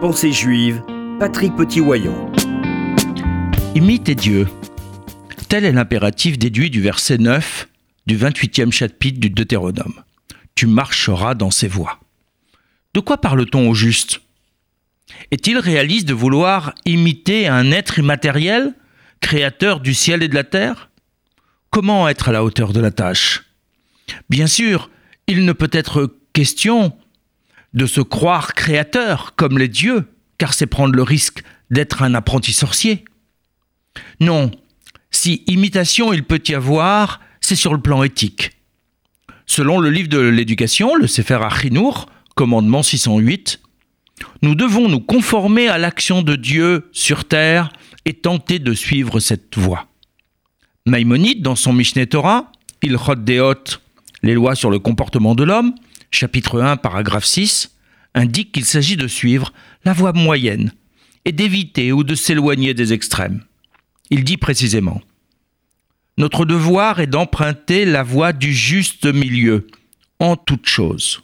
Pensée juive, Patrick Petit-Wayon. Imite Dieu. Tel est l'impératif déduit du verset 9 du 28e chapitre du Deutéronome. Tu marcheras dans ses voies. De quoi parle-t-on au juste? Est-il réaliste de vouloir imiter un être immatériel, créateur du ciel et de la terre? Comment être à la hauteur de la tâche? Bien sûr, il ne peut être question de se croire créateur comme les dieux, car c'est prendre le risque d'être un apprenti sorcier. Non, si imitation il peut y avoir, c'est sur le plan éthique. Selon le livre de l'éducation, le Sefer Achinour, commandement 608, nous devons nous conformer à l'action de Dieu sur terre et tenter de suivre cette voie. Maïmonide, dans son Mishneh Torah, il Deot, les lois sur le comportement de l'homme, chapitre 1, paragraphe 6, indique qu'il s'agit de suivre la voie moyenne et d'éviter ou de s'éloigner des extrêmes. Il dit précisément Notre devoir est d'emprunter la voie du juste milieu en toute chose.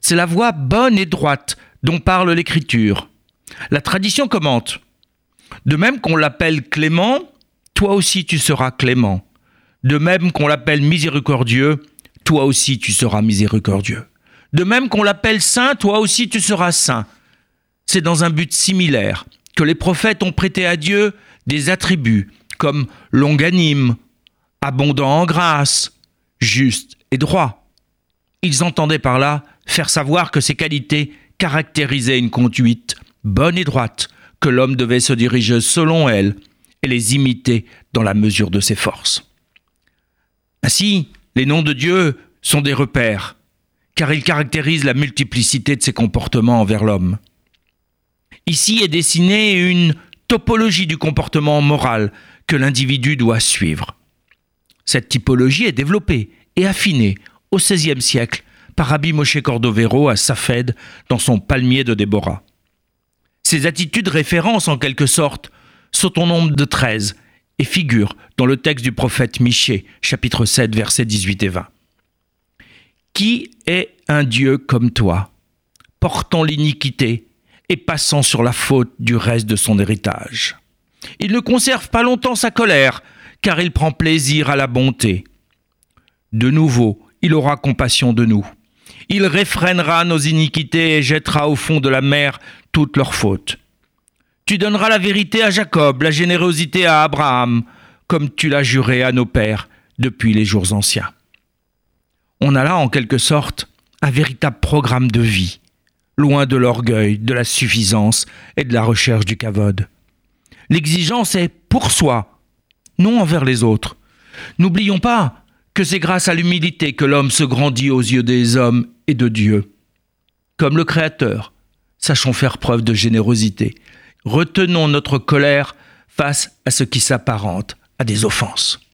C'est la voie bonne et droite dont parle l'Écriture. La tradition commente De même qu'on l'appelle clément, toi aussi tu seras clément. De même qu'on l'appelle miséricordieux, toi aussi tu seras miséricordieux. De même qu'on l'appelle saint, toi aussi tu seras saint. C'est dans un but similaire que les prophètes ont prêté à Dieu des attributs comme longanime, abondant en grâce, juste et droit. Ils entendaient par là faire savoir que ces qualités caractérisaient une conduite bonne et droite, que l'homme devait se diriger selon elle et les imiter dans la mesure de ses forces. Ainsi, les noms de Dieu sont des repères, car ils caractérisent la multiplicité de ses comportements envers l'homme. Ici est dessinée une topologie du comportement moral que l'individu doit suivre. Cette typologie est développée et affinée au XVIe siècle par Rabbi Moshe Cordovero à Safed dans son palmier de Déborah. Ces attitudes référencent en quelque sorte sont au nombre de 13 et figurent dans le texte du prophète Michée, chapitre 7, versets 18 et 20. Qui est un Dieu comme toi, portant l'iniquité et passant sur la faute du reste de son héritage? Il ne conserve pas longtemps sa colère, car il prend plaisir à la bonté. De nouveau, il aura compassion de nous. Il réfrènera nos iniquités et jettera au fond de la mer toutes leurs fautes. Tu donneras la vérité à Jacob, la générosité à Abraham, comme tu l'as juré à nos pères depuis les jours anciens. On a là, en quelque sorte, un véritable programme de vie, loin de l'orgueil, de la suffisance et de la recherche du cavode. L'exigence est pour soi, non envers les autres. N'oublions pas que c'est grâce à l'humilité que l'homme se grandit aux yeux des hommes et de Dieu. Comme le Créateur, sachons faire preuve de générosité. Retenons notre colère face à ce qui s'apparente à des offenses.